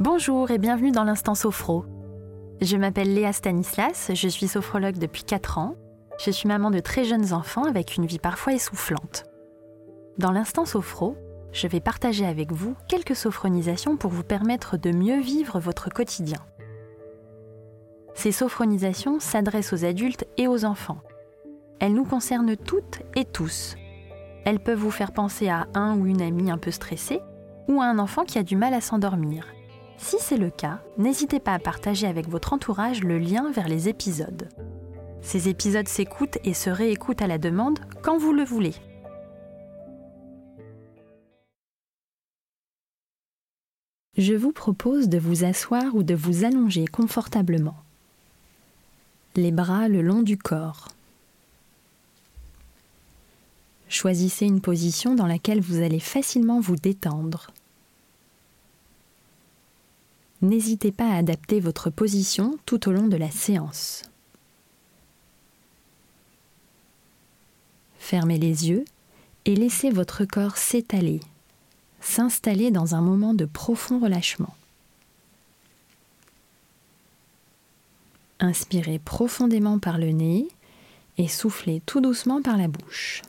Bonjour et bienvenue dans l'Instant Sophro. Je m'appelle Léa Stanislas, je suis sophrologue depuis 4 ans. Je suis maman de très jeunes enfants avec une vie parfois essoufflante. Dans l'Instant Sophro, je vais partager avec vous quelques sophronisations pour vous permettre de mieux vivre votre quotidien. Ces sophronisations s'adressent aux adultes et aux enfants. Elles nous concernent toutes et tous. Elles peuvent vous faire penser à un ou une amie un peu stressée ou à un enfant qui a du mal à s'endormir si c'est le cas, n'hésitez pas à partager avec votre entourage le lien vers les épisodes. Ces épisodes s'écoutent et se réécoutent à la demande quand vous le voulez. Je vous propose de vous asseoir ou de vous allonger confortablement. Les bras le long du corps. Choisissez une position dans laquelle vous allez facilement vous détendre n'hésitez pas à adapter votre position tout au long de la séance. Fermez les yeux et laissez votre corps s'étaler, s'installer dans un moment de profond relâchement. Inspirez profondément par le nez et soufflez tout doucement par la bouche.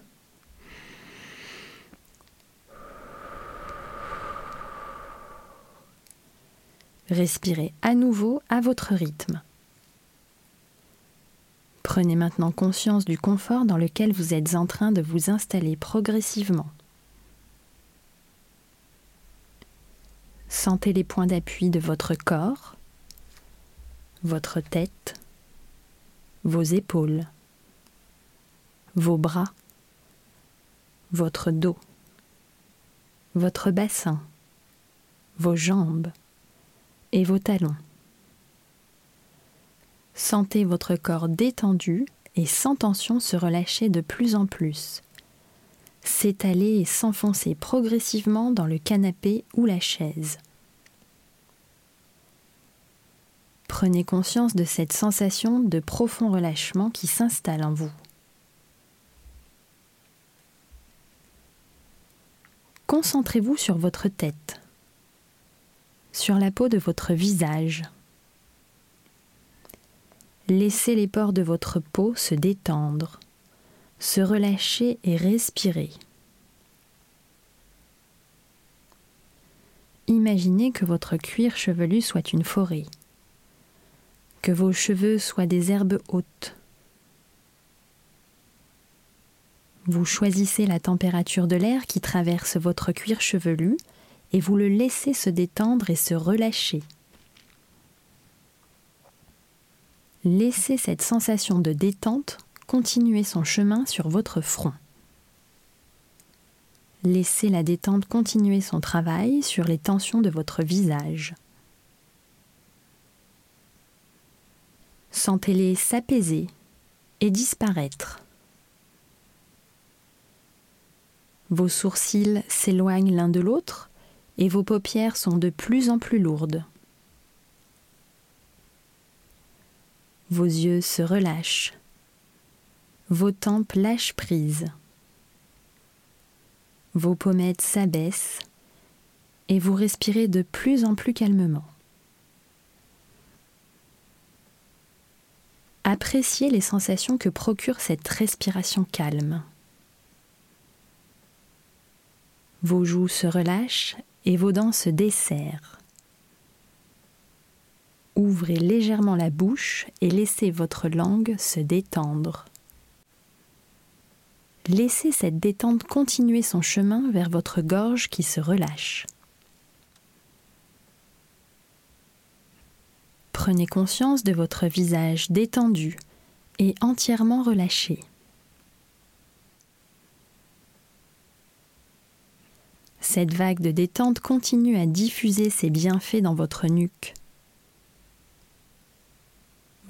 Respirez à nouveau à votre rythme. Prenez maintenant conscience du confort dans lequel vous êtes en train de vous installer progressivement. Sentez les points d'appui de votre corps, votre tête, vos épaules, vos bras, votre dos, votre bassin, vos jambes, et vos talons. Sentez votre corps détendu et sans tension se relâcher de plus en plus, s'étaler et s'enfoncer progressivement dans le canapé ou la chaise. Prenez conscience de cette sensation de profond relâchement qui s'installe en vous. Concentrez-vous sur votre tête sur la peau de votre visage. Laissez les pores de votre peau se détendre, se relâcher et respirer. Imaginez que votre cuir chevelu soit une forêt, que vos cheveux soient des herbes hautes. Vous choisissez la température de l'air qui traverse votre cuir chevelu et vous le laissez se détendre et se relâcher. Laissez cette sensation de détente continuer son chemin sur votre front. Laissez la détente continuer son travail sur les tensions de votre visage. Sentez-les s'apaiser et disparaître. Vos sourcils s'éloignent l'un de l'autre et vos paupières sont de plus en plus lourdes. Vos yeux se relâchent. Vos tempes lâchent prise. Vos pommettes s'abaissent et vous respirez de plus en plus calmement. Appréciez les sensations que procure cette respiration calme. Vos joues se relâchent et vos dents se desserrent. Ouvrez légèrement la bouche et laissez votre langue se détendre. Laissez cette détente continuer son chemin vers votre gorge qui se relâche. Prenez conscience de votre visage détendu et entièrement relâché. Cette vague de détente continue à diffuser ses bienfaits dans votre nuque,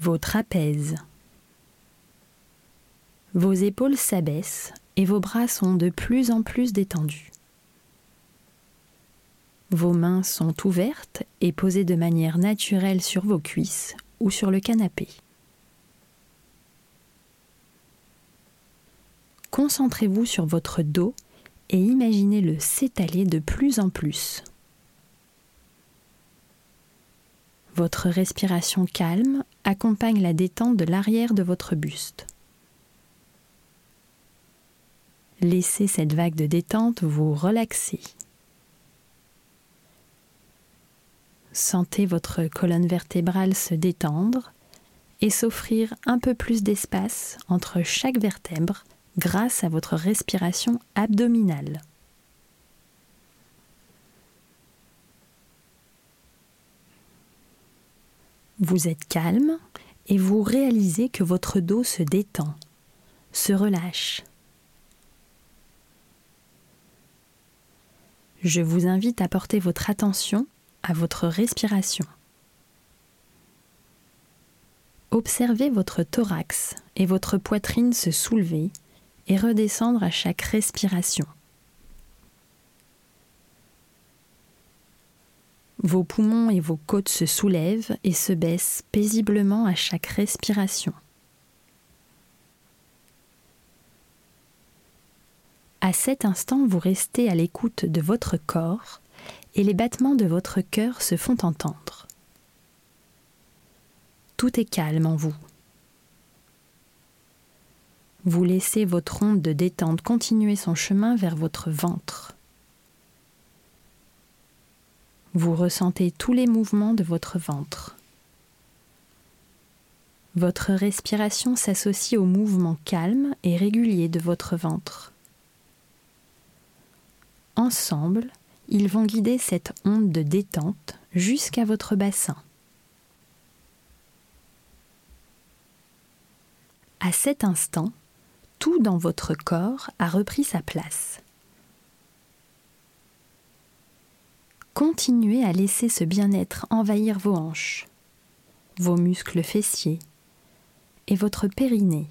vos trapèzes. Vos épaules s'abaissent et vos bras sont de plus en plus détendus. Vos mains sont ouvertes et posées de manière naturelle sur vos cuisses ou sur le canapé. Concentrez-vous sur votre dos et imaginez-le s'étaler de plus en plus. Votre respiration calme accompagne la détente de l'arrière de votre buste. Laissez cette vague de détente vous relaxer. Sentez votre colonne vertébrale se détendre et s'offrir un peu plus d'espace entre chaque vertèbre grâce à votre respiration abdominale. Vous êtes calme et vous réalisez que votre dos se détend, se relâche. Je vous invite à porter votre attention à votre respiration. Observez votre thorax et votre poitrine se soulever et redescendre à chaque respiration. Vos poumons et vos côtes se soulèvent et se baissent paisiblement à chaque respiration. À cet instant, vous restez à l'écoute de votre corps et les battements de votre cœur se font entendre. Tout est calme en vous. Vous laissez votre onde de détente continuer son chemin vers votre ventre. Vous ressentez tous les mouvements de votre ventre. Votre respiration s'associe au mouvement calme et régulier de votre ventre. Ensemble, ils vont guider cette onde de détente jusqu'à votre bassin. À cet instant, tout dans votre corps a repris sa place. Continuez à laisser ce bien-être envahir vos hanches, vos muscles fessiers et votre périnée.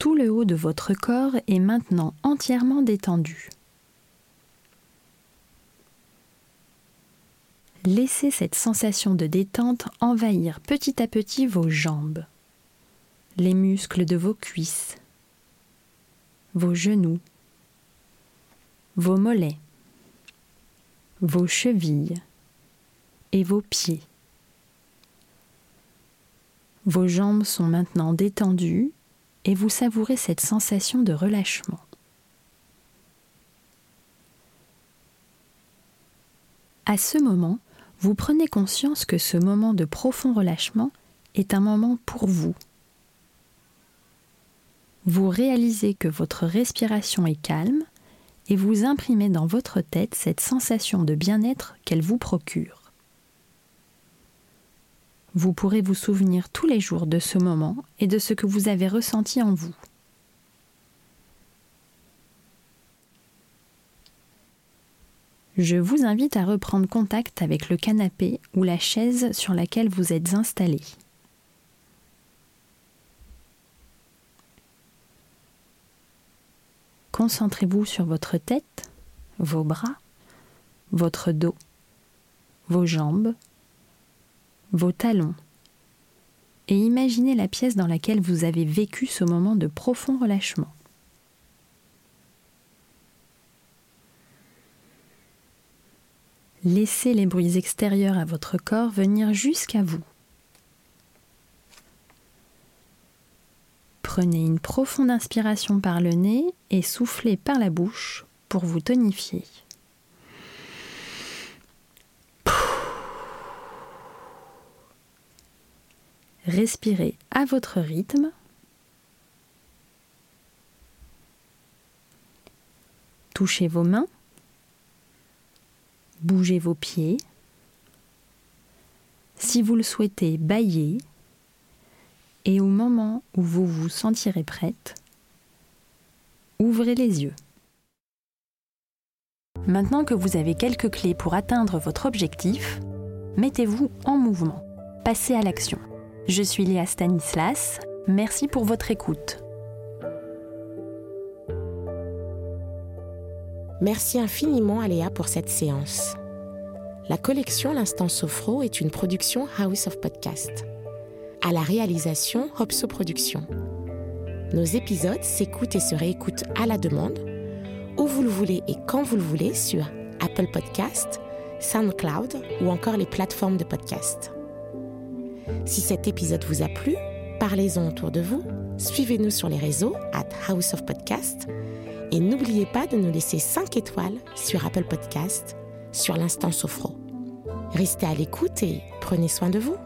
Tout le haut de votre corps est maintenant entièrement détendu. Laissez cette sensation de détente envahir petit à petit vos jambes, les muscles de vos cuisses, vos genoux, vos mollets, vos chevilles et vos pieds. Vos jambes sont maintenant détendues et vous savourez cette sensation de relâchement. À ce moment, vous prenez conscience que ce moment de profond relâchement est un moment pour vous, vous réalisez que votre respiration est calme et vous imprimez dans votre tête cette sensation de bien-être qu'elle vous procure. Vous pourrez vous souvenir tous les jours de ce moment et de ce que vous avez ressenti en vous. Je vous invite à reprendre contact avec le canapé ou la chaise sur laquelle vous êtes installé. Concentrez-vous sur votre tête, vos bras, votre dos, vos jambes, vos talons, et imaginez la pièce dans laquelle vous avez vécu ce moment de profond relâchement. Laissez les bruits extérieurs à votre corps venir jusqu'à vous. Prenez une profonde inspiration par le nez et soufflez par la bouche pour vous tonifier. Respirez à votre rythme. Touchez vos mains. Bougez vos pieds. Si vous le souhaitez, baillez et au moment où vous vous sentirez prête, ouvrez les yeux. Maintenant que vous avez quelques clés pour atteindre votre objectif, mettez-vous en mouvement. Passez à l'action. Je suis Léa Stanislas. Merci pour votre écoute. Merci infiniment à Léa pour cette séance. La collection L'Instant Sophro est une production House of Podcast à la réalisation Hopso Productions. Nos épisodes s'écoutent et se réécoutent à la demande, où vous le voulez et quand vous le voulez sur Apple Podcast, SoundCloud ou encore les plateformes de podcast. Si cet épisode vous a plu, parlez-en autour de vous, suivez-nous sur les réseaux at House of Podcast et n'oubliez pas de nous laisser 5 étoiles sur Apple Podcast sur l'instant Sophro. Restez à l'écoute et prenez soin de vous.